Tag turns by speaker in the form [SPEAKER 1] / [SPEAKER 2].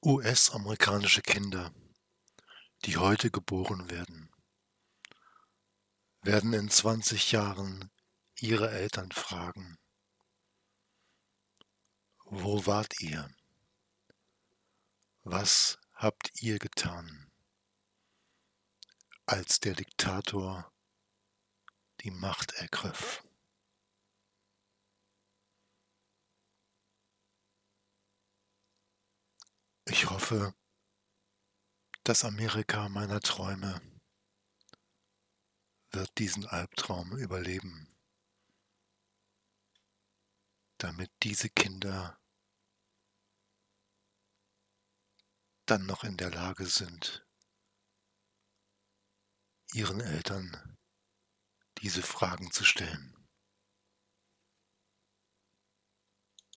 [SPEAKER 1] US-amerikanische Kinder, die heute geboren werden, werden in 20 Jahren ihre Eltern fragen, wo wart ihr? Was habt ihr getan, als der Diktator die Macht ergriff? Ich hoffe, das Amerika meiner Träume wird diesen Albtraum überleben, damit diese Kinder dann noch in der Lage sind, ihren Eltern diese Fragen zu stellen.